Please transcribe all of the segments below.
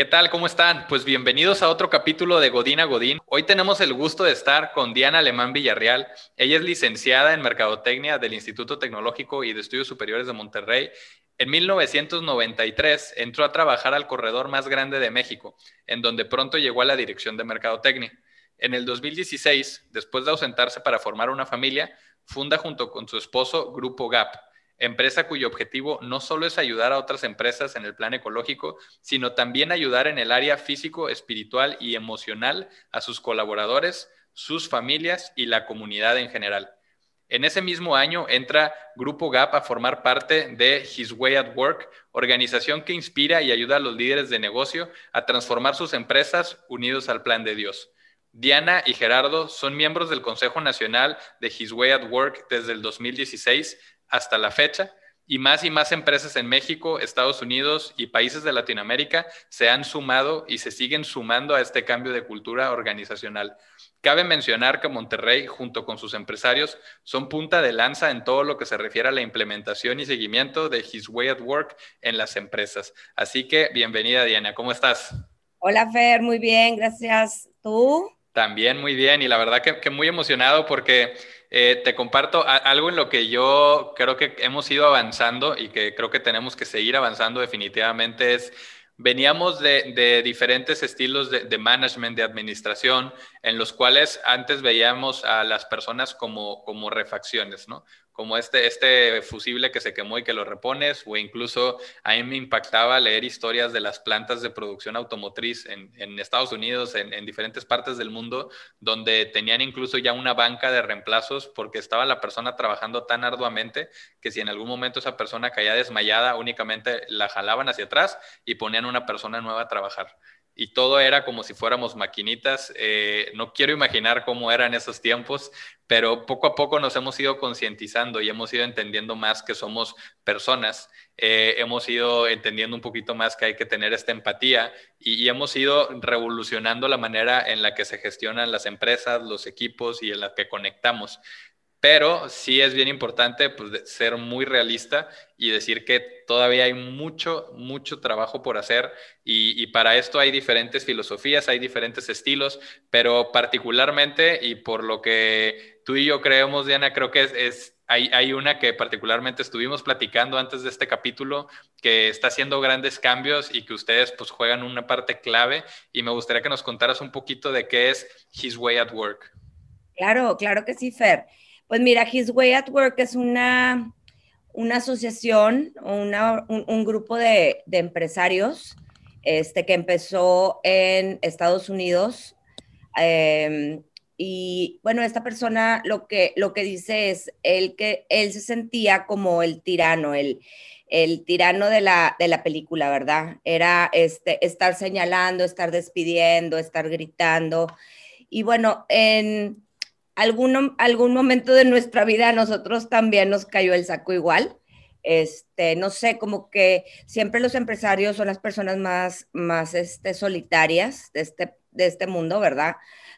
¿Qué tal? ¿Cómo están? Pues bienvenidos a otro capítulo de Godín a Godín. Hoy tenemos el gusto de estar con Diana Alemán Villarreal. Ella es licenciada en Mercadotecnia del Instituto Tecnológico y de Estudios Superiores de Monterrey. En 1993 entró a trabajar al corredor más grande de México, en donde pronto llegó a la dirección de Mercadotecnia. En el 2016, después de ausentarse para formar una familia, funda junto con su esposo Grupo GAP, empresa cuyo objetivo no solo es ayudar a otras empresas en el plan ecológico, sino también ayudar en el área físico, espiritual y emocional a sus colaboradores, sus familias y la comunidad en general. En ese mismo año entra Grupo GAP a formar parte de His Way at Work, organización que inspira y ayuda a los líderes de negocio a transformar sus empresas unidos al plan de Dios. Diana y Gerardo son miembros del Consejo Nacional de His Way at Work desde el 2016 hasta la fecha y más y más empresas en México, Estados Unidos y países de Latinoamérica se han sumado y se siguen sumando a este cambio de cultura organizacional. Cabe mencionar que Monterrey, junto con sus empresarios, son punta de lanza en todo lo que se refiere a la implementación y seguimiento de His Way at Work en las empresas. Así que bienvenida, Diana. ¿Cómo estás? Hola, Fer. Muy bien, gracias. ¿Tú? También muy bien y la verdad que, muy emocionado porque eh, te comparto algo en lo que yo creo que hemos ido avanzando y que creo que tenemos que seguir avanzando definitivamente es veníamos de, diferentes estilos de, de, management, de administración, en los cuales antes veíamos a las personas como, como refacciones, ¿no? Como este, este fusible que se quemó y que lo repones, o incluso a mí me impactaba leer historias de las plantas de producción automotriz en, Estados Unidos, en, en, diferentes partes del mundo, donde tenían incluso ya una banca de reemplazos porque estaba la persona trabajando tan arduamente que si en algún momento esa persona caía desmayada, únicamente la jalaban hacia atrás y ponían una persona nueva a trabajar y todo era como si fuéramos maquinitas. Eh, no quiero imaginar cómo eran esos tiempos, pero poco a poco nos hemos ido concientizando y hemos ido entendiendo más que somos personas, eh, hemos ido entendiendo un poquito más que hay que tener esta empatía y, y, hemos ido revolucionando la manera en la que se gestionan las empresas, los equipos y en la que conectamos. Pero sí es bien importante pues, ser muy realista y decir que todavía hay mucho, mucho trabajo por hacer y, para esto hay diferentes filosofías, hay diferentes estilos, pero particularmente y por lo que tú y yo creemos, Diana, creo que es, hay, hay, una que particularmente estuvimos platicando antes de este capítulo que está haciendo grandes cambios y que ustedes pues juegan una parte clave y me gustaría que nos contaras un poquito de qué es His Way at Work. Claro, claro que sí, Fer. Pues mira, His Way at Work es una, una asociación, una, un, grupo de, empresarios este, que empezó en Estados Unidos. Em, y bueno, esta persona lo que, lo que dice es él que él se sentía como el tirano, el, el tirano de la, de la película, ¿verdad? Era este, estar señalando, estar despidiendo, estar gritando. Y bueno, en, algún, algún momento de nuestra vida a nosotros también nos cayó el saco igual. Este, no sé, como que siempre los empresarios son las personas más, más este, solitarias de este, de este mundo, ¿verdad?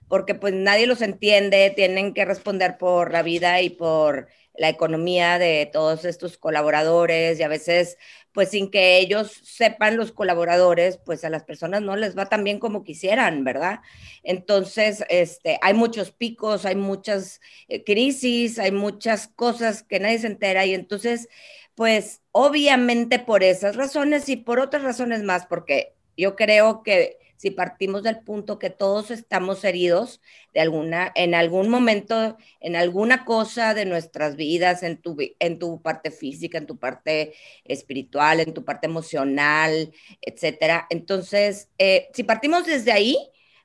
Porque pues nadie los entiende, tienen que responder por la vida y por la economía de todos estos colaboradores y a veces pues sin que ellos sepan los colaboradores, pues a las personas no les va tan bien como quisieran, ¿verdad? Entonces, este, hay muchos picos, hay muchas eh, crisis, hay muchas cosas que nadie se entera y entonces, pues obviamente por esas razones y por otras razones más, porque yo creo que si partimos del punto que todos estamos heridos de alguna, en algún momento, en alguna cosa de nuestras vidas, en tu, parte física, en tu parte espiritual, en tu parte emocional, etcétera. Entonces, eh, si partimos desde ahí,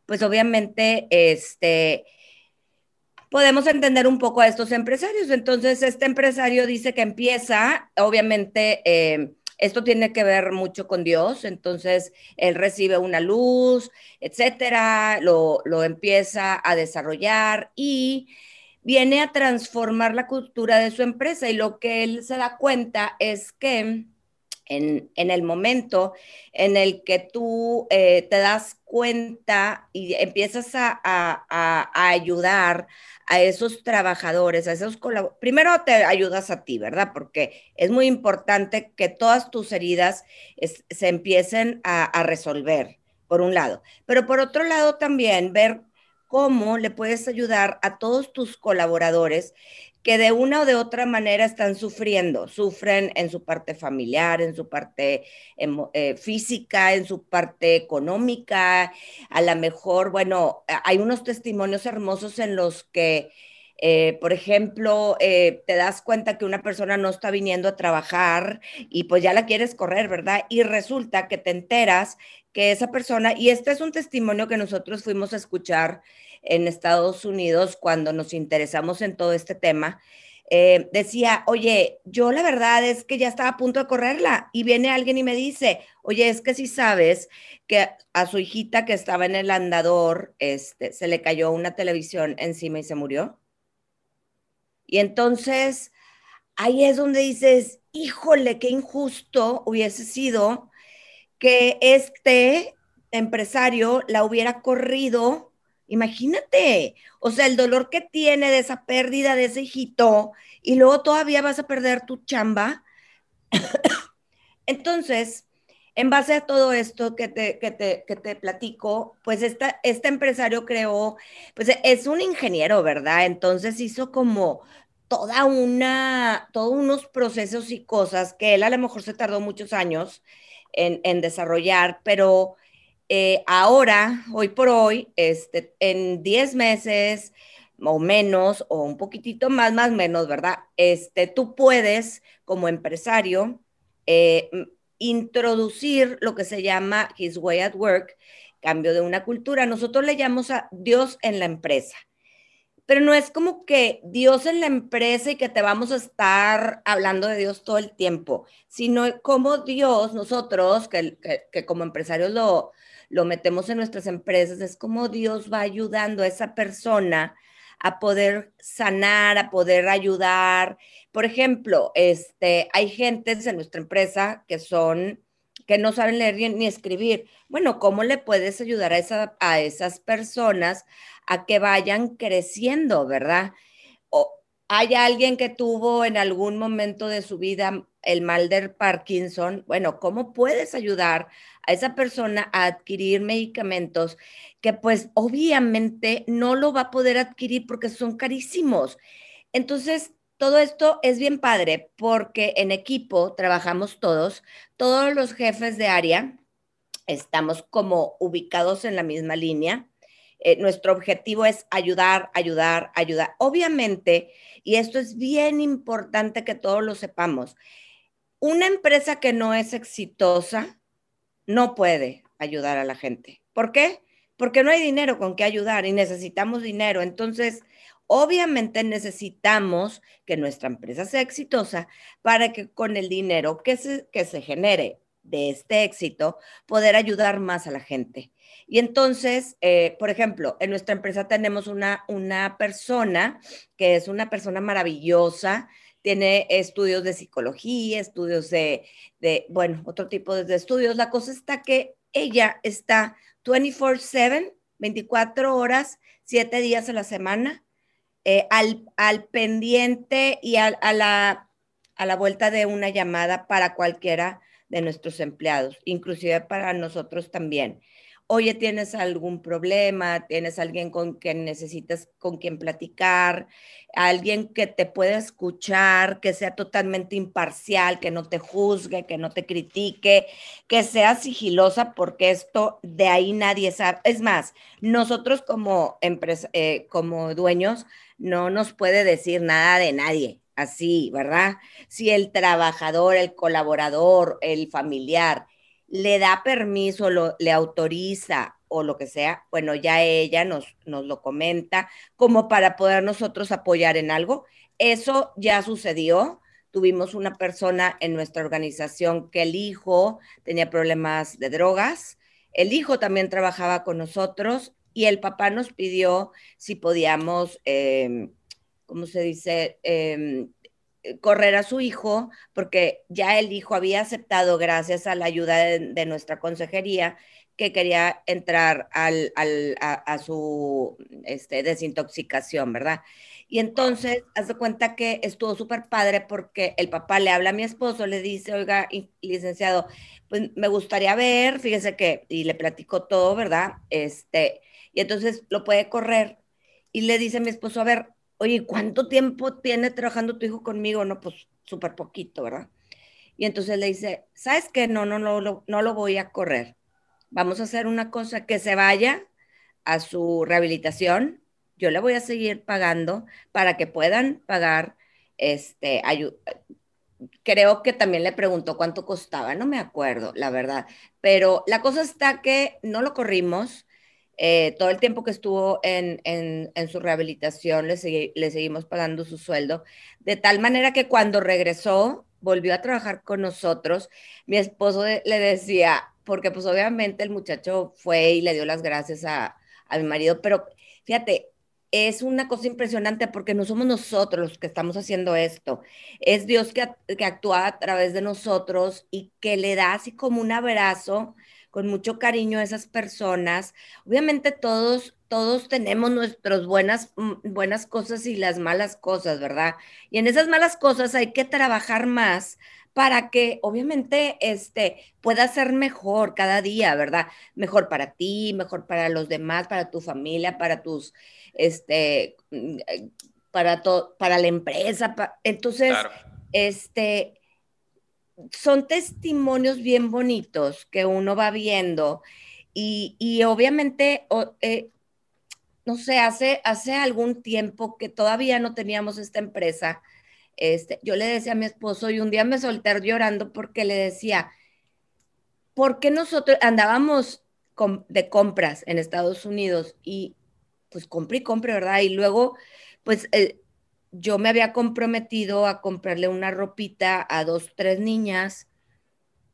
pues obviamente, este, podemos entender un poco a estos empresarios. Entonces, este empresario dice que empieza, obviamente, eh, esto tiene que ver mucho con Dios, entonces él recibe una luz, etcétera, lo, empieza a desarrollar y viene a transformar la cultura de su empresa y lo que él se da cuenta es que en, el momento en el que tú eh, te das cuenta y empiezas a, a, ayudar a esos trabajadores, a esos primero te ayudas a ti, ¿verdad? Porque es muy importante que todas tus heridas se empiecen a, resolver, por un lado. Pero por otro lado también ver cómo le puedes ayudar a todos tus colaboradores que de una o de otra manera están sufriendo, sufren en su parte familiar, en su parte eh, física, en su parte económica, a lo mejor, bueno, hay unos testimonios hermosos en los que, eh, por ejemplo, eh, te das cuenta que una persona no está viniendo a trabajar y pues ya la quieres correr, ¿verdad? Y resulta que te enteras que esa persona, y este es un testimonio que nosotros fuimos a escuchar, en Estados Unidos cuando nos interesamos en todo este tema, eh, decía, oye, yo la verdad es que ya estaba a punto de correrla y viene alguien y me dice, oye, es que si sabes que a su hijita que estaba en el andador, este, se le cayó una televisión encima y se murió. Y entonces ahí es donde dices, híjole, qué injusto hubiese sido que este empresario la hubiera corrido Imagínate, o sea, el dolor que tiene de esa pérdida de ese hijito y luego todavía vas a perder tu chamba. Entonces, en base a todo esto que te, que te, que te platico, pues esta, este empresario creó, pues es un ingeniero, ¿verdad? Entonces hizo como toda una, todos unos procesos y cosas que él a lo mejor se tardó muchos años en, en desarrollar, pero eh, ahora, hoy por hoy, este, en 10 meses o menos, o un poquitito más, más menos, ¿verdad? Este, tú puedes, como empresario, eh, introducir lo que se llama His Way at Work, cambio de una cultura. Nosotros le llamamos a Dios en la empresa pero no es como que Dios en la empresa y que te vamos a estar hablando de Dios todo el tiempo, sino como Dios, nosotros, que, que como empresarios lo, lo metemos en nuestras empresas, es como Dios va ayudando a esa persona a poder sanar, a poder ayudar. Por ejemplo, este, hay gentes en nuestra empresa que son que no saben leer ni escribir. Bueno, ¿cómo le puedes ayudar a, esa, a esas personas a que vayan creciendo, verdad? Hay alguien que tuvo en algún momento de su vida el mal de Parkinson. Bueno, ¿cómo puedes ayudar a esa persona a adquirir medicamentos que pues obviamente no lo va a poder adquirir porque son carísimos. Entonces, todo esto es bien padre porque en equipo trabajamos todos, todos los jefes de área estamos como ubicados en la misma línea. Eh, nuestro objetivo es ayudar, ayudar, ayudar. Obviamente, y esto es bien importante que todos lo sepamos, una empresa que no es exitosa no puede ayudar a la gente. ¿Por qué? Porque no hay dinero con que ayudar y necesitamos dinero. Entonces, obviamente necesitamos que nuestra empresa sea exitosa para que con el dinero que se, que se genere de este éxito, poder ayudar más a la gente. Y entonces, eh, por ejemplo, en nuestra empresa tenemos una, una persona que es una persona maravillosa, tiene estudios de psicología, estudios de, bueno, otro tipo de estudios. La cosa está que ella está 24/7, 24 horas, 7 días a la semana, eh, al, al, pendiente y a, la, a la vuelta de una llamada para cualquiera de nuestros empleados, inclusive para nosotros también oye, tienes algún problema, tienes alguien con quien necesitas con quien platicar, alguien que te pueda escuchar, que sea totalmente imparcial, que no te juzgue, que no te critique, que sea sigilosa, porque esto de ahí nadie sabe. Es más, nosotros como empresa, eh, como dueños, no nos puede decir nada de nadie. Así, ¿verdad? Si el trabajador, el colaborador, el familiar le da permiso, lo, le autoriza o lo que sea, bueno, ya ella nos, nos lo comenta como para poder nosotros apoyar en algo. Eso ya sucedió. Tuvimos una persona en nuestra organización que el hijo tenía problemas de drogas. El hijo también trabajaba con nosotros y el papá nos pidió si podíamos, eh, ¿cómo se dice? Em, eh, correr a su hijo, porque ya el hijo había aceptado, gracias a la ayuda de, nuestra consejería, que quería entrar al, a, su este, desintoxicación, ¿verdad? Y entonces, haz de cuenta que estuvo súper padre porque el papá le habla a mi esposo, le dice, oiga, licenciado, pues me gustaría ver, fíjese que, y le platicó todo, ¿verdad? Este, y entonces lo puede correr. Y le dice a mi esposo, a ver, oye, ¿cuánto tiempo tiene trabajando tu hijo conmigo? No, pues súper poquito, ¿verdad? Y entonces le dice, ¿sabes qué? No, no, no, no, lo voy a correr. Vamos a hacer una cosa, que se vaya a su rehabilitación, yo le voy a seguir pagando para que puedan pagar este creo que también le preguntó cuánto costaba, no me acuerdo, la verdad, pero la cosa está que no lo corrimos, eh, todo el tiempo que estuvo en, su rehabilitación le, le, seguimos pagando su sueldo, de tal manera que cuando regresó, volvió a trabajar con nosotros, mi esposo le decía, porque pues obviamente el muchacho fue y le dio las gracias a, a mi marido, pero fíjate, es una cosa impresionante porque no somos nosotros los que estamos haciendo esto, es Dios que, que, actúa a través de nosotros y que le da así como un abrazo con mucho cariño a esas personas. Obviamente todos, todos tenemos nuestras buenas, mm, buenas cosas y las malas cosas, ¿verdad? Y en esas malas cosas hay que trabajar más para que obviamente este, pueda ser mejor cada día, ¿verdad? Mejor para ti, mejor para los demás, para tu familia, para tus, este, mm, eh, para, para la empresa. entonces, este, son testimonios bien bonitos que uno va viendo y, obviamente, eh, no sé, hace, hace algún tiempo que todavía no teníamos esta empresa, este, yo le decía a mi esposo y un día me solté llorando porque le decía, ¿por qué nosotros andábamos de compras en Estados Unidos y pues compré y compré, ¿verdad? Y luego, pues yo me había comprometido a comprarle una ropita a dos, tres niñas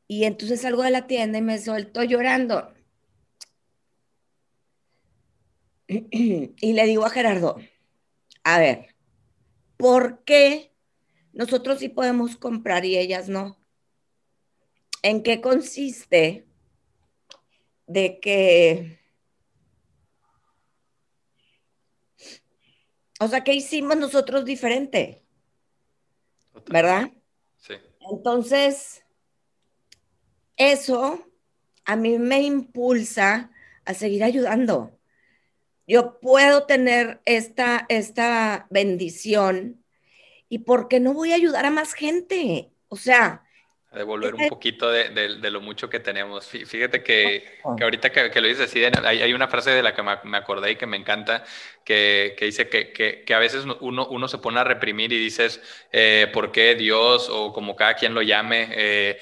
y entonces salgo de la tienda y me suelto llorando. Y le digo a Gerardo, a ver, ¿por qué nosotros sí podemos comprar y ellas no. ¿En qué consiste de que... O sea, ¿qué hicimos nosotros diferente? ¿Verdad? Sí. Entonces, eso a mí me impulsa a seguir ayudando. Yo puedo tener esta, esta bendición ¿Y por qué no voy a ayudar a más gente? O sea... Devolver un poquito de, lo mucho que tenemos. Fíjate que, que ahorita que, lo dices así, hay, una frase de la que me, acordé y que me encanta, que, dice que, a veces uno, uno se pone a reprimir y dices, eh, ¿por qué Dios o como cada quien lo llame, eh,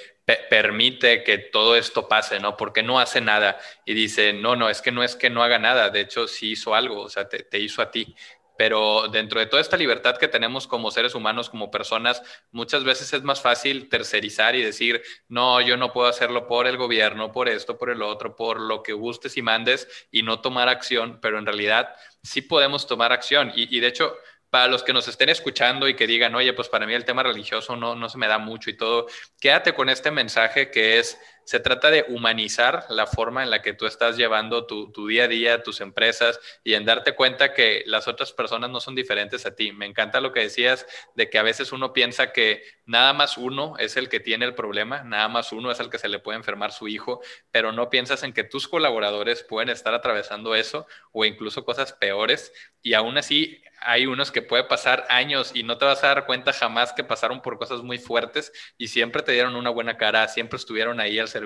permite que todo esto pase, ¿no? Porque no hace nada. Y dice, no, no, es que no es que no haga nada, de hecho sí hizo algo, o sea, te, te hizo a ti pero dentro de toda esta libertad que tenemos como seres humanos, como personas, muchas veces es más fácil tercerizar y decir, no, yo no puedo hacerlo por el gobierno, por esto, por el otro, por lo que gustes y mandes y no tomar acción, pero en realidad sí podemos tomar acción. Y, de hecho, para los que nos estén escuchando y que digan, oye, pues para mí el tema religioso no, no se me da mucho y todo, quédate con este mensaje que es se trata de humanizar la forma en la que tú estás llevando tu, día a día, tus empresas y en darte cuenta que las otras personas no son diferentes a ti. Me encanta lo que decías de que a veces uno piensa que nada más uno es el que tiene el problema, nada más uno es el que se le puede enfermar su hijo, pero no piensas en que tus colaboradores pueden estar atravesando eso o incluso cosas peores y aún así hay unos que puede pasar años y no te vas a dar cuenta jamás que pasaron por cosas muy fuertes y siempre te dieron una buena cara, siempre estuvieron ahí al servicio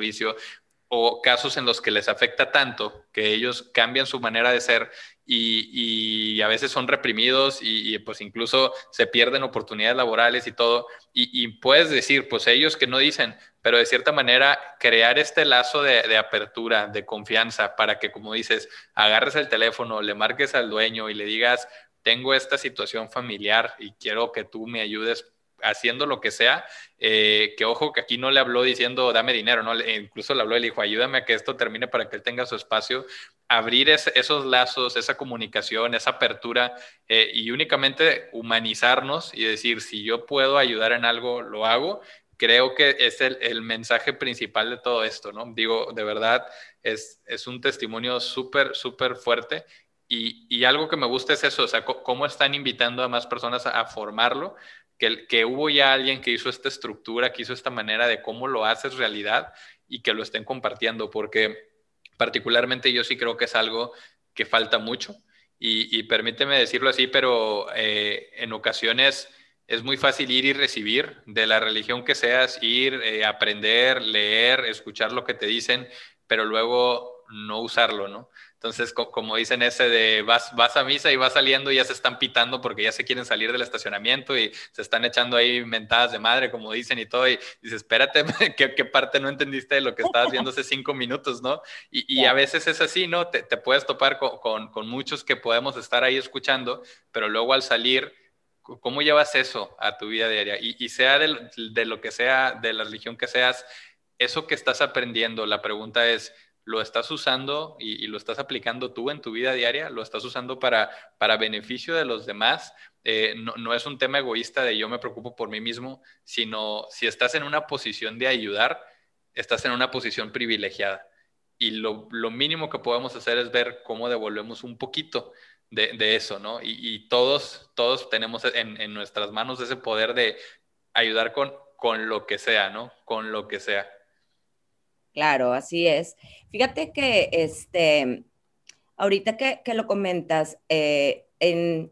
o casos en los que les afecta tanto que ellos cambian su manera de ser y, a veces son reprimidos y, pues incluso se pierden oportunidades laborales y todo. Y, puedes decir, pues ellos que no dicen, pero de cierta manera crear este lazo de, de, apertura, de confianza, para que como dices, agarres el teléfono, le marques al dueño y le digas, tengo esta situación familiar y quiero que tú me ayudes haciendo lo que sea, eh, que ojo que aquí no le habló diciendo dame dinero, ¿no? incluso le habló, le dijo ayúdame a que esto termine para que él tenga su espacio, abrir esos lazos, esa comunicación, esa apertura eh, y únicamente humanizarnos y decir si yo puedo ayudar en algo, lo hago. Creo que es el, el mensaje principal de todo esto, ¿no? Digo, de verdad, es, es un testimonio súper, súper fuerte Y, algo que me gusta es eso, o sea, cómo están invitando a más personas a, formarlo, que, hubo ya alguien que hizo esta estructura, que hizo esta manera de cómo lo haces realidad y que lo estén compartiendo, porque particularmente yo sí creo que es algo que falta mucho. Y, permíteme decirlo así, pero eh, en ocasiones es muy fácil ir y recibir de la religión que seas, ir, eh, aprender, leer, escuchar lo que te dicen, pero luego no usarlo, ¿no? Entonces, como dicen ese de vas, vas a misa y vas saliendo y ya se están pitando porque ya se quieren salir del estacionamiento y se están echando ahí mentadas de madre, como dicen y todo, y dices, espérate, ¿qué, qué parte no entendiste de lo que estabas viendo hace cinco minutos, no? Y, y a veces es así, ¿no? Te, te puedes topar con, con, con, muchos que podemos estar ahí escuchando, pero luego al salir, ¿cómo llevas eso a tu vida diaria? Y, y sea de, de lo que sea, de la religión que seas, eso que estás aprendiendo, la pregunta es, lo estás usando y, lo estás aplicando tú en tu vida diaria, lo estás usando para, para beneficio de los demás. Eh, no, es un tema egoísta de yo me preocupo por mí mismo, sino si estás en una posición de ayudar, estás en una posición privilegiada. Y lo, mínimo que podemos hacer es ver cómo devolvemos un poquito de, eso, ¿no? Y, todos, todos tenemos en, en, nuestras manos ese poder de ayudar con, con lo que sea, ¿no? Con lo que sea. Claro, así es. Fíjate que este, ahorita que, lo comentas, eh, en,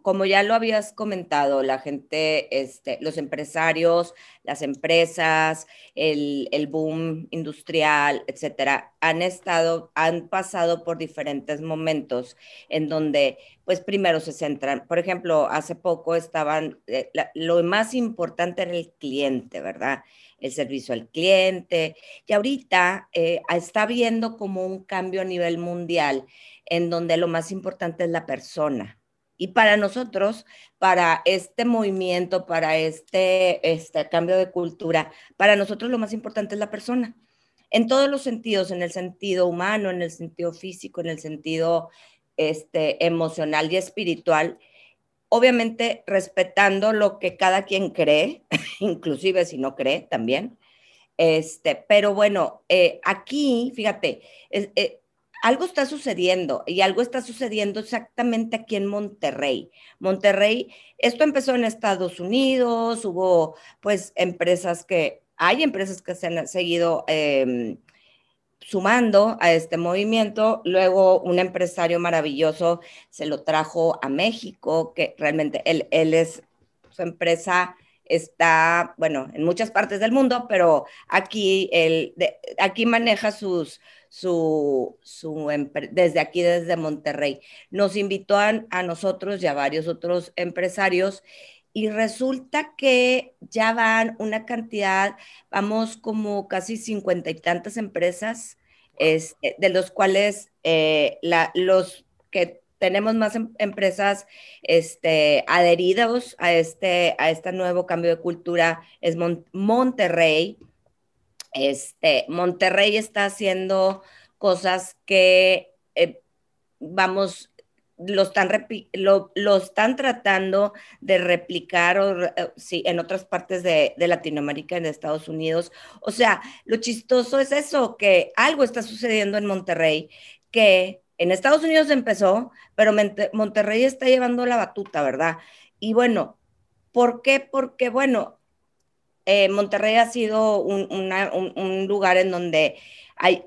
como ya lo habías comentado, la gente, este, los empresarios, las empresas, el, boom industrial, etcétera, han estado, han pasado por diferentes momentos en donde, pues primero se centran, por ejemplo, hace poco estaban, eh, lo más importante era el cliente, ¿verdad? el servicio al cliente. Y ahorita eh, está viendo como un cambio a nivel mundial en donde lo más importante es la persona. Y para nosotros, para este movimiento, para este, este cambio de cultura, para nosotros lo más importante es la persona. En todos los sentidos, en el sentido humano, en el sentido físico, en el sentido este, emocional y espiritual obviamente respetando lo que cada quien cree, inclusive si no cree también. Este, pero bueno, eh, aquí, fíjate, eh, algo está sucediendo y algo está sucediendo exactamente aquí en Monterrey. Monterrey, esto empezó en Estados Unidos, hubo pues empresas que, hay empresas que se han seguido em, sumando a este movimiento. Luego un empresario maravilloso se lo trajo a México, que realmente él, él es, su empresa está, bueno, en muchas partes del mundo, pero aquí, él, aquí maneja sus, su, su, desde aquí, desde Monterrey. Nos invitó a, a nosotros y a varios otros empresarios y resulta que ya van una cantidad, vamos como casi cincuenta y tantas empresas, este, de los cuales eh, los que tenemos más em, empresas este, adheridos a este, a este nuevo cambio de cultura es Monterrey. Este, Monterrey está haciendo cosas que eh, vamos lo están, lo, lo están tratando de replicar o, eh, sí, en otras partes de, de, Latinoamérica, en Estados Unidos. O sea, lo chistoso es eso, que algo está sucediendo en Monterrey, que en Estados Unidos empezó, pero Monterrey está llevando la batuta, ¿verdad? Y bueno, ¿por qué? Porque, bueno, eh, Monterrey ha sido un, lugar en donde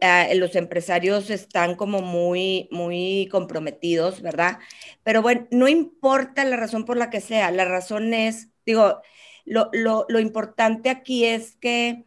Ah, los empresarios están como muy, muy comprometidos, ¿verdad? Pero bueno, no importa la razón por la que sea, la razón es, digo, lo, importante aquí es que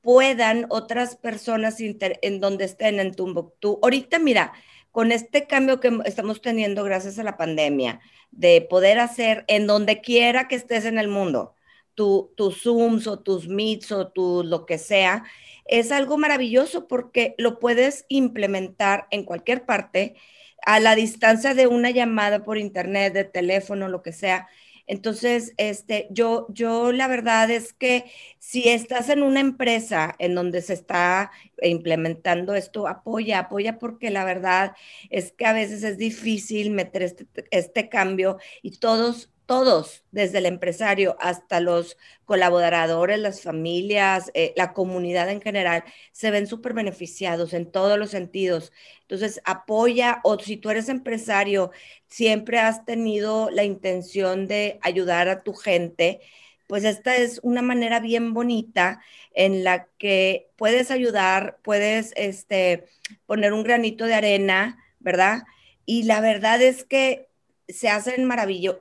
puedan otras personas en donde estén en Tumbuktu. Ahorita, mira, con este cambio que estamos teniendo gracias a la pandemia, de poder hacer en donde quiera que estés en el mundo, tu, tus Zooms o tus Meets o tu lo que sea, es algo maravilloso porque lo puedes implementar en cualquier parte a la distancia de una llamada por internet, de teléfono, lo que sea. Entonces, este, yo, yo la verdad es que si estás en una empresa en donde se está implementando esto, apoya, apoya porque la verdad es que a veces es difícil meter este, este cambio y todos todos, desde el empresario hasta los colaboradores, las familias, eh, la comunidad en general, se ven súper beneficiados en todos los sentidos. Entonces, apoya o si tú eres empresario, siempre has tenido la intención de ayudar a tu gente, pues esta es una manera bien bonita en la que puedes ayudar, puedes este, poner un granito de arena, ¿verdad? Y la verdad es que se hacen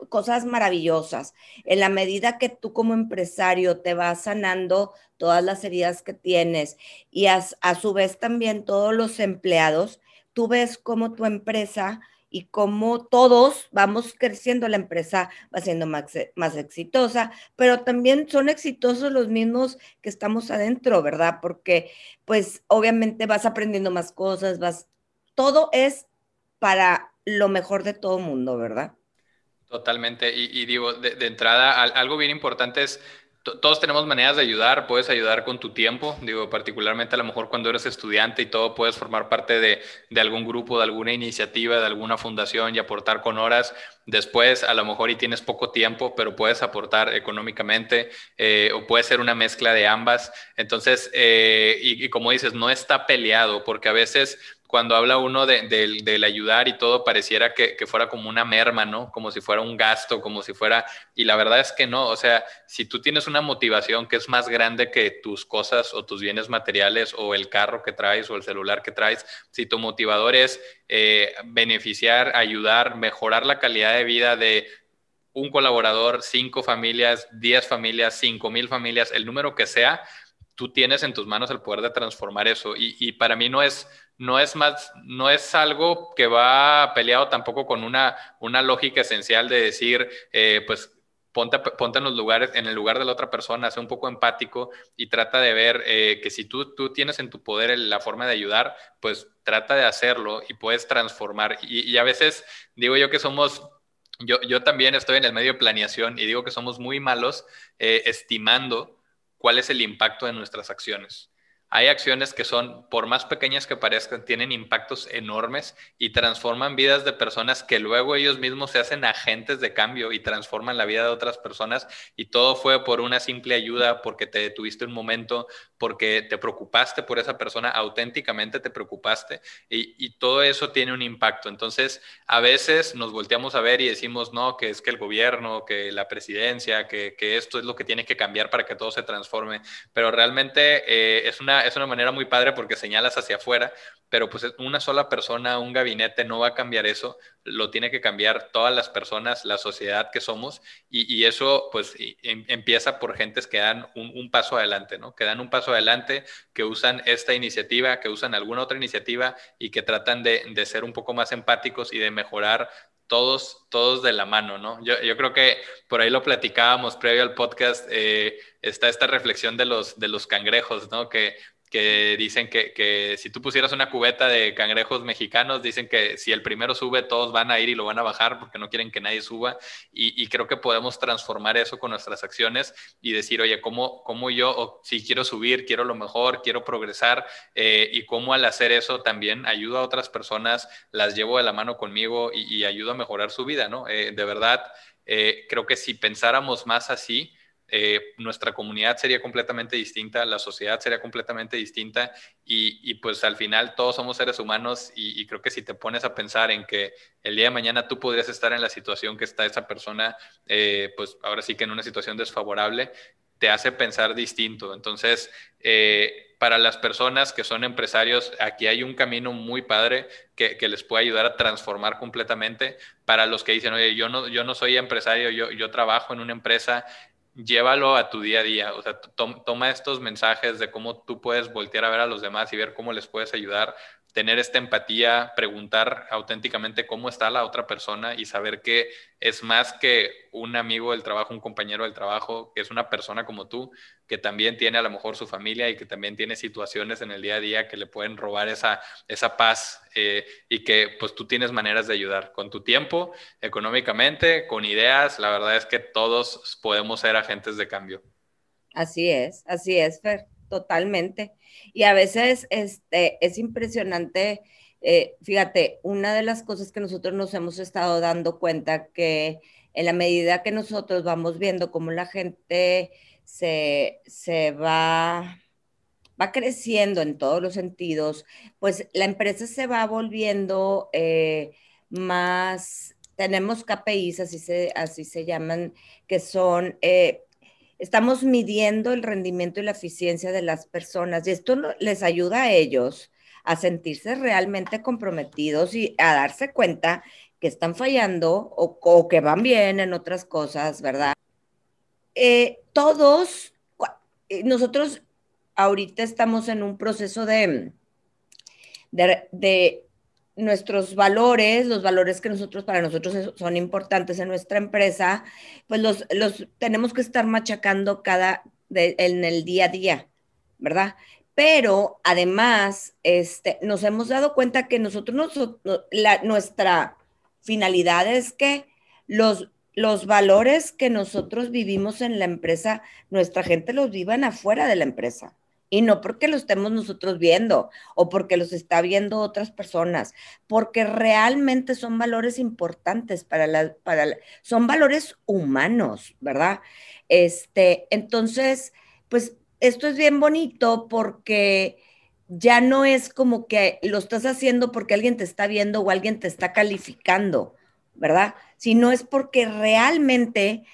cosas maravillosas. En la medida que tú como empresario te vas sanando todas las heridas que tienes y a, su vez también todos los empleados, tú ves cómo tu empresa y cómo todos vamos creciendo, la empresa va siendo más, más, exitosa, pero también son exitosos los mismos que estamos adentro, ¿verdad? Porque pues obviamente vas aprendiendo más cosas, vas, todo es para lo mejor de todo mundo, ¿verdad? Totalmente. Y, digo, de, entrada, algo bien importante es, todos tenemos maneras de ayudar, puedes ayudar con tu tiempo, digo, particularmente a lo mejor cuando eres estudiante y todo, puedes formar parte de, algún grupo, de alguna iniciativa, de alguna fundación y aportar con horas. Después, a lo mejor y tienes poco tiempo, pero puedes aportar económicamente eh, o puede ser una mezcla de ambas. Entonces, eh, y como dices, no está peleado, porque a veces cuando habla uno de, del ayudar y todo, pareciera que, fuera como una merma, ¿no? Como si fuera un gasto, como si fuera... Y la verdad es que no, o sea, si tú tienes una motivación que es más grande que tus cosas o tus bienes materiales o el carro que traes o el celular que traes, si tu motivador es eh, beneficiar, ayudar, mejorar la calidad de vida de un colaborador, cinco familias, diez familias, cinco mil familias, el número que sea, tú tienes en tus manos el poder de transformar eso. Y para mí no es no es más, no es algo que va peleado tampoco con una, una lógica esencial de decir, eh, pues ponte, ponte, en los lugares, en el lugar de la otra persona, sé un poco empático y trata de ver eh, que si tú, tú tienes en tu poder la forma de ayudar, pues trata de hacerlo y puedes transformar. Y, a veces digo yo que somos yo, yo, también estoy en el medio de planeación y digo que somos muy malos eh, estimando cuál es el impacto de nuestras acciones. Hay acciones que son, por más pequeñas que parezcan, tienen impactos enormes y transforman vidas de personas que luego ellos mismos se hacen agentes de cambio y transforman la vida de otras personas. Y todo fue por una simple ayuda, porque te detuviste un momento, porque te preocupaste por esa persona, auténticamente te preocupaste y, todo eso tiene un impacto. Entonces, a veces nos volteamos a ver y decimos, no, que es que el gobierno, que la presidencia, que, esto es lo que tiene que cambiar para que todo se transforme, pero realmente eh, es, una, es una manera muy padre porque señalas hacia afuera, pero pues una sola persona, un gabinete no va a cambiar eso, lo tiene que cambiar todas las personas, la sociedad que somos, y, eso pues em, empieza por gentes que dan un, paso adelante, ¿no? Que dan un paso adelante, que usan esta iniciativa, que usan alguna otra iniciativa y que tratan de, ser un poco más empáticos y de mejorar todos, todos de la mano, ¿no? Yo, creo que por ahí lo platicábamos previo al podcast, eh, está esta reflexión de los, de los cangrejos, ¿no? Que que dicen que, si tú pusieras una cubeta de cangrejos mexicanos, dicen que si el primero sube, todos van a ir y lo van a bajar porque no quieren que nadie suba. Y, creo que podemos transformar eso con nuestras acciones y decir, oye, ¿cómo, cómo yo, si quiero subir, quiero lo mejor, quiero progresar? Eh, y cómo al hacer eso también ayudo a otras personas, las llevo de la mano conmigo y, ayudo a mejorar su vida, ¿no? Eh, de verdad, eh, creo que si pensáramos más así, eh, nuestra comunidad sería completamente distinta, la sociedad sería completamente distinta y, pues al final todos somos seres humanos y, creo que si te pones a pensar en que el día de mañana tú podrías estar en la situación que está esa persona, eh, pues ahora sí que en una situación desfavorable, te hace pensar distinto. Entonces, eh, para las personas que son empresarios, aquí hay un camino muy padre que, les puede ayudar a transformar completamente. Para los que dicen, oye, yo no, yo no soy empresario, yo, yo trabajo en una empresa, llévalo a tu día a día, o sea, toma estos mensajes de cómo tú puedes voltear a ver a los demás y ver cómo les puedes ayudar tener esta empatía, preguntar auténticamente cómo está la otra persona y saber que es más que un amigo del trabajo, un compañero del trabajo, que es una persona como tú, que también tiene a lo mejor su familia y que también tiene situaciones en el día a día que le pueden robar esa, esa paz eh, y que pues tú tienes maneras de ayudar con tu tiempo, económicamente, con ideas. La verdad es que todos podemos ser agentes de cambio. Así es, así es, Fer, totalmente. Y a veces este, es impresionante, eh, fíjate, una de las cosas que nosotros nos hemos estado dando cuenta que en la medida que nosotros vamos viendo cómo la gente se, va, va creciendo en todos los sentidos, pues la empresa se va volviendo eh, más, tenemos KPIs, así se, así se llaman, que son, eh, estamos midiendo el rendimiento y la eficiencia de las personas y esto les ayuda a ellos a sentirse realmente comprometidos y a darse cuenta que están fallando o, que van bien en otras cosas, ¿verdad? Eh, todos, eh, nosotros ahorita estamos en un proceso de, de, nuestros valores, los valores que nosotros, para nosotros son importantes en nuestra empresa, pues los, los tenemos que estar machacando cada, en el día a día, ¿verdad? Pero además, este, nos hemos dado cuenta que nosotros, la, nuestra finalidad es que los, los valores que nosotros vivimos en la empresa, nuestra gente los vivan afuera de la empresa. Y no porque lo estemos nosotros viendo o porque los está viendo otras personas, porque realmente son valores importantes para la, para son valores humanos, ¿verdad? Este, entonces, pues esto es bien bonito porque ya no es como que lo estás haciendo porque alguien te está viendo o alguien te está calificando, ¿verdad? Sino es porque realmente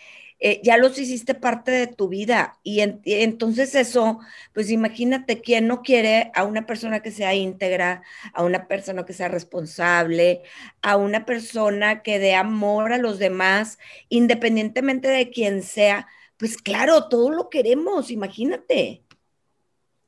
eh, ya los hiciste parte de tu vida. Y, entonces eso, pues imagínate quién no quiere a una persona que sea íntegra, a una persona que sea responsable, a una persona que dé amor a los demás, independientemente de quién sea pues claro, todo lo queremos, imagínate.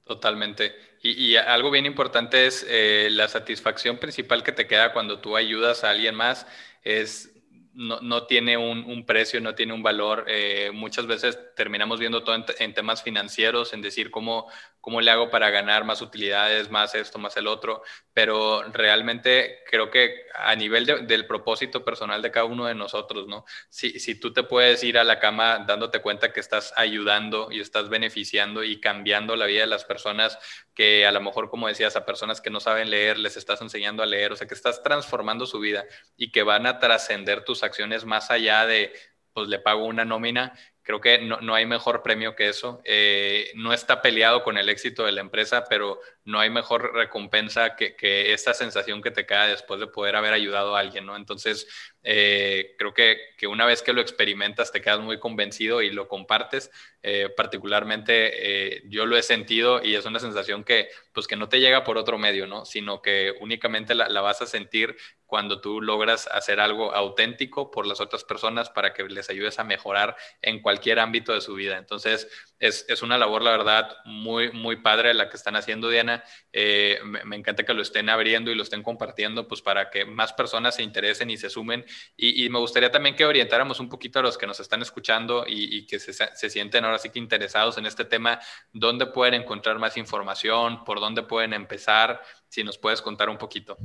Totalmente. Y, algo bien importante es eh, la satisfacción principal que te queda cuando tú ayudas a alguien más, es no, no tiene un, precio, no tiene un valor. Eh, muchas veces terminamos viendo todo en, temas financieros, en decir cómo, cómo le hago para ganar más utilidades, más esto, más el otro, pero realmente creo que a nivel del propósito personal de cada uno de nosotros, ¿no? Si, si tú te puedes ir a la cama dándote cuenta que estás ayudando y estás beneficiando y cambiando la vida de las personas que a lo mejor, como decías, a personas que no saben leer, les estás enseñando a leer, o sea, que estás transformando su vida y que van a trascender tus acciones más allá de, pues le pago una nómina, creo que no, no hay mejor premio que eso. Eh, no está peleado con el éxito de la empresa, pero no hay mejor recompensa que, que esta sensación que te queda después de poder haber ayudado a alguien, ¿no? Entonces, eh, creo que, que, una vez que lo experimentas te quedas muy convencido y lo compartes. Eh, particularmente eh, yo lo he sentido y es una sensación que, pues, que no te llega por otro medio, ¿no? Sino que únicamente la, la, vas a sentir cuando tú logras hacer algo auténtico por las otras personas para que les ayudes a mejorar en cualquier ámbito de su vida. Entonces, es, es una labor, la verdad, muy, muy padre la que están haciendo, Diana. Me, me, encanta que lo estén abriendo y lo estén compartiendo, pues, para que más personas se interesen y se sumen y, me gustaría también que orientáramos un poquito a los que nos están escuchando y, que se, se, sienten ahora sí que interesados en este tema, dónde pueden encontrar más información, por dónde pueden empezar, si nos puedes contar un poquito.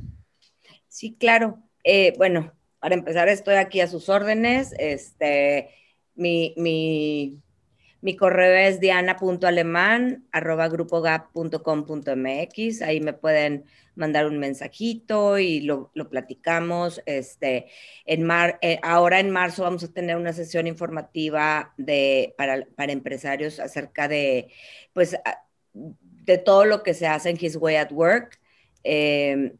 Sí, claro. Eh, bueno, para empezar estoy aquí a sus órdenes. Este, mi, mi, correo es diana.alemán arroba grupogap.com.mx. Ahí me pueden mandar un mensajito y lo, lo platicamos. Este, en mar, eh, ahora en marzo vamos a tener una sesión informativa de, para, para empresarios acerca de, pues, de todo lo que se hace en His Way at Work. Eh,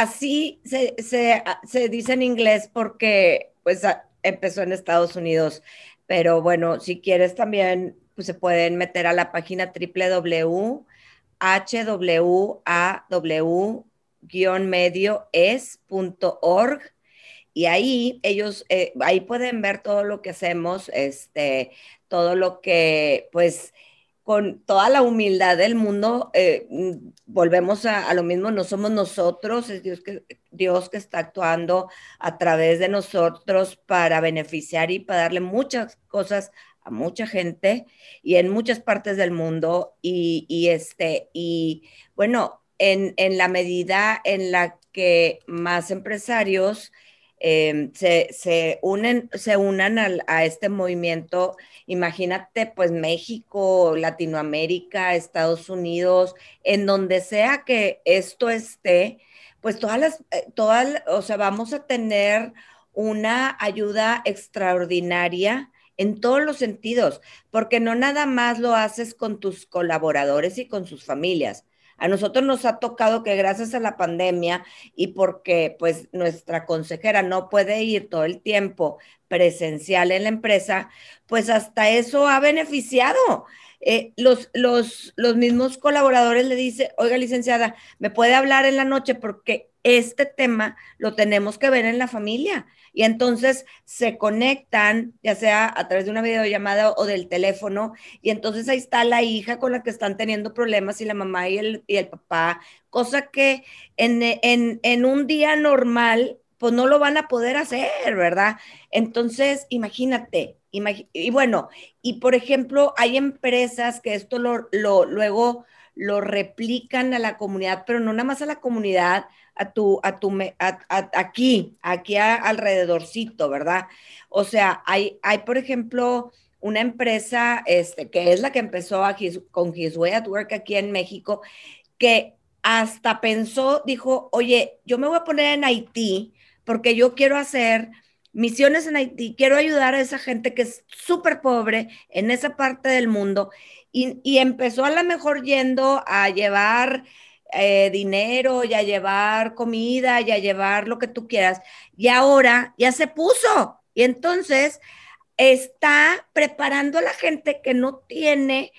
así se, se, se, dice en inglés porque pues empezó en Estados Unidos, pero bueno, si quieres también pues, se pueden meter a la página www hwaw-medio-es.org y ahí ellos, eh, ahí pueden ver todo lo que hacemos, este, todo lo que, pues, con toda la humildad del mundo, eh, volvemos a, lo mismo, no somos nosotros, es Dios que, Dios que está actuando a través de nosotros para beneficiar y para darle muchas cosas a mucha gente y en muchas partes del mundo y, este, y bueno, en, la medida en la que más empresarios em, se, unen, se unan a, este movimiento, imagínate pues México, Latinoamérica, Estados Unidos, en donde sea que esto esté, pues todas las, eh, todas, o sea, vamos a tener una ayuda extraordinaria en todos los sentidos, porque no nada más lo haces con tus colaboradores y con sus familias. A nosotros nos ha tocado que gracias a la pandemia y porque pues nuestra consejera no puede ir todo el tiempo presencial en la empresa, pues hasta eso ha beneficiado. Eh, los, los, los mismos colaboradores le dicen, oiga licenciada, ¿me puede hablar en la noche? Porque este tema lo tenemos que ver en la familia. Y entonces se conectan, ya sea a través de una videollamada o del teléfono, y entonces ahí está la hija con la que están teniendo problemas y la mamá y el, y el papá, cosa que en, en, en un día normal, pues no lo van a poder hacer, ¿verdad? Entonces, imagínate, y bueno, y por ejemplo, hay empresas que esto lo, lo, luego lo replican a la comunidad, pero no nada más a la comunidad, a tu, a tu, aquí, aquí alrededorcito, ¿verdad? O sea, hay, hay, por ejemplo, una empresa este, que es la que empezó con His Way at Work aquí en México, que hasta pensó, dijo, oye, yo me voy a poner en Haití porque yo quiero hacer misiones en Haití, quiero ayudar a esa gente que es súper pobre en esa parte del mundo y, y empezó a lo mejor yendo a llevar eh, dinero y a llevar comida y a llevar lo que tú quieras. Y ahora ya se puso. Y entonces está preparando a la gente que no tiene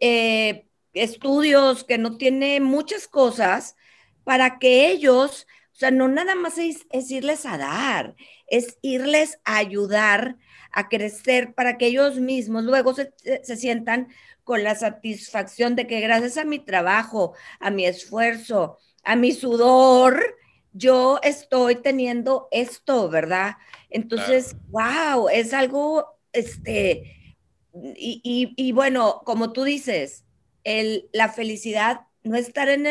eh, estudios, que no tiene muchas cosas, para que ellos, o sea, no nada más es, irles a dar, es irles a ayudar a crecer para que ellos mismos luego se, se sientan con la satisfacción de que gracias a mi trabajo, a mi esfuerzo, a mi sudor, yo estoy teniendo esto, ¿verdad? Entonces, wow, es algo, este, y, bueno, como tú dices, el, la felicidad no, estar en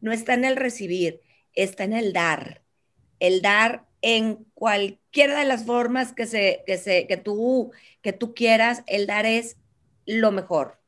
no está en el recibir, está en el dar. El dar en cualquiera de las formas que, se, que, se, que, tú, que tú quieras, el dar es lo mejor.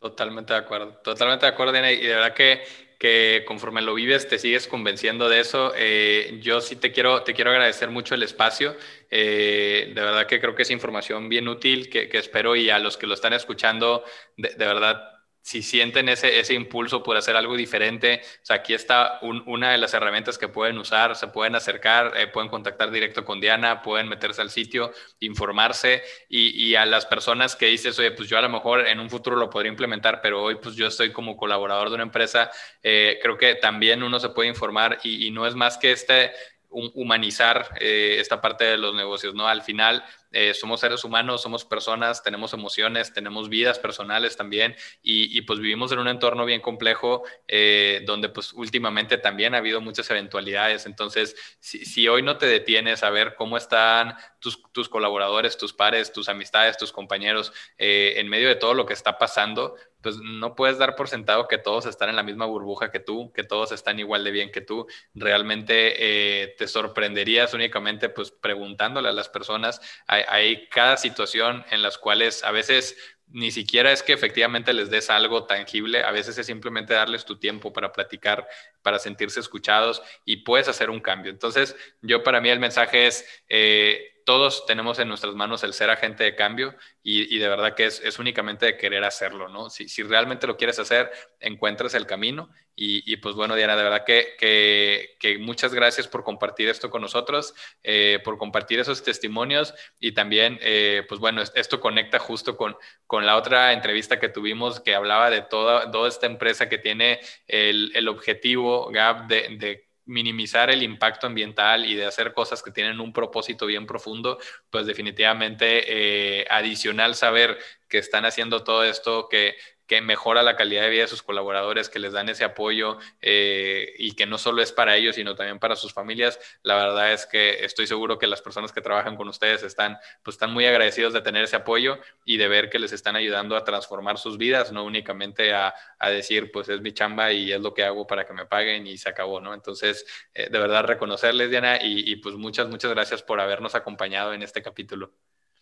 Totalmente de acuerdo, totalmente de acuerdo, Diana, y de verdad que, que conforme lo vives te sigues convenciendo de eso. Eh, yo sí te quiero, te quiero agradecer mucho el espacio. Eh, de verdad que creo que es información bien útil, que, que, espero y a los que lo están escuchando, de, de verdad si sienten ese, ese impulso por hacer algo diferente, o sea, aquí está una de las herramientas que pueden usar, se pueden acercar, eh, pueden contactar directo con Diana, pueden meterse al sitio, informarse y, a las personas que dices, oye, pues yo a lo mejor en un futuro lo podría implementar, pero hoy pues yo estoy como colaborador de una empresa, eh, creo que también uno se puede informar y, y no es más que este humanizar eh, esta parte de los negocios, ¿no? Al final eh, somos seres humanos, somos personas, tenemos emociones, tenemos vidas personales también y, pues vivimos en un entorno bien complejo eh, donde pues últimamente también ha habido muchas eventualidades. Entonces, si, hoy no te detienes a ver cómo están tus, tus colaboradores, tus pares, tus amistades, tus compañeros en medio de todo lo que está pasando, pues no puedes dar por sentado que todos están en la misma burbuja que tú, que todos están igual de bien que tú. Realmente eh, te sorprenderías únicamente pues preguntándole a las personas. Hay, cada situación en las cuales a veces ni siquiera es que efectivamente les des algo tangible, a veces es simplemente darles tu tiempo para platicar, para sentirse escuchados y puedes hacer un cambio. Entonces, yo para mí el mensaje es... Eh, todos tenemos en nuestras manos el ser agente de cambio y, de verdad que es, únicamente de querer hacerlo, ¿no? Si, realmente lo quieres hacer, encuentras el camino y, pues bueno, Diana, de verdad que, que, muchas gracias por compartir esto con nosotros, eh, por compartir esos testimonios y también, eh, pues bueno, esto conecta justo con la otra entrevista que tuvimos que hablaba de toda, toda esta empresa que tiene el, el objetivo, Gab, de, de minimizar el impacto ambiental y de hacer cosas que tienen un propósito bien profundo, pues definitivamente eh, adicional saber que están haciendo todo esto, que que mejora la calidad de vida de sus colaboradores, que les dan ese apoyo eh, y que no solo es para ellos, sino también para sus familias. La verdad es que estoy seguro que las personas que trabajan con ustedes están, pues, están muy agradecidos de tener ese apoyo y de ver que les están ayudando a transformar sus vidas, no únicamente a, a decir, pues es mi chamba y es lo que hago para que me paguen y se acabó, ¿no? Entonces, eh, de verdad reconocerles, Diana, y, pues muchas, muchas gracias por habernos acompañado en este capítulo.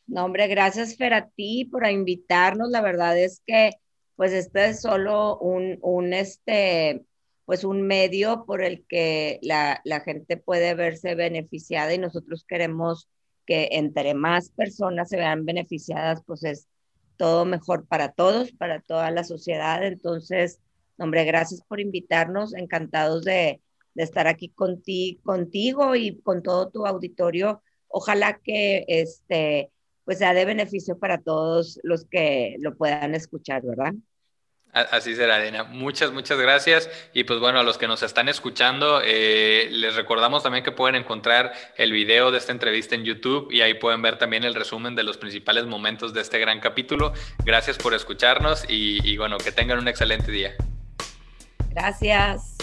No, hombre, gracias Fer por invitarnos. La verdad es que pues este es solo un, un, este, pues un medio por el que la, la gente puede verse beneficiada y nosotros queremos que entre más personas se vean beneficiadas, pues es todo mejor para todos, para toda la sociedad. Entonces, hombre, gracias por invitarnos, encantados de, de estar aquí contigo, contigo y con todo tu auditorio. Ojalá que este, pues sea de beneficio para todos los que lo puedan escuchar, ¿verdad? Así será, Elena. Muchas, muchas gracias. Y pues bueno, a los que nos están escuchando, eh, les recordamos también que pueden encontrar el video de esta entrevista en YouTube y ahí pueden ver también el resumen de los principales momentos de este gran capítulo. Gracias por escucharnos y, y bueno, que tengan un excelente día. Gracias.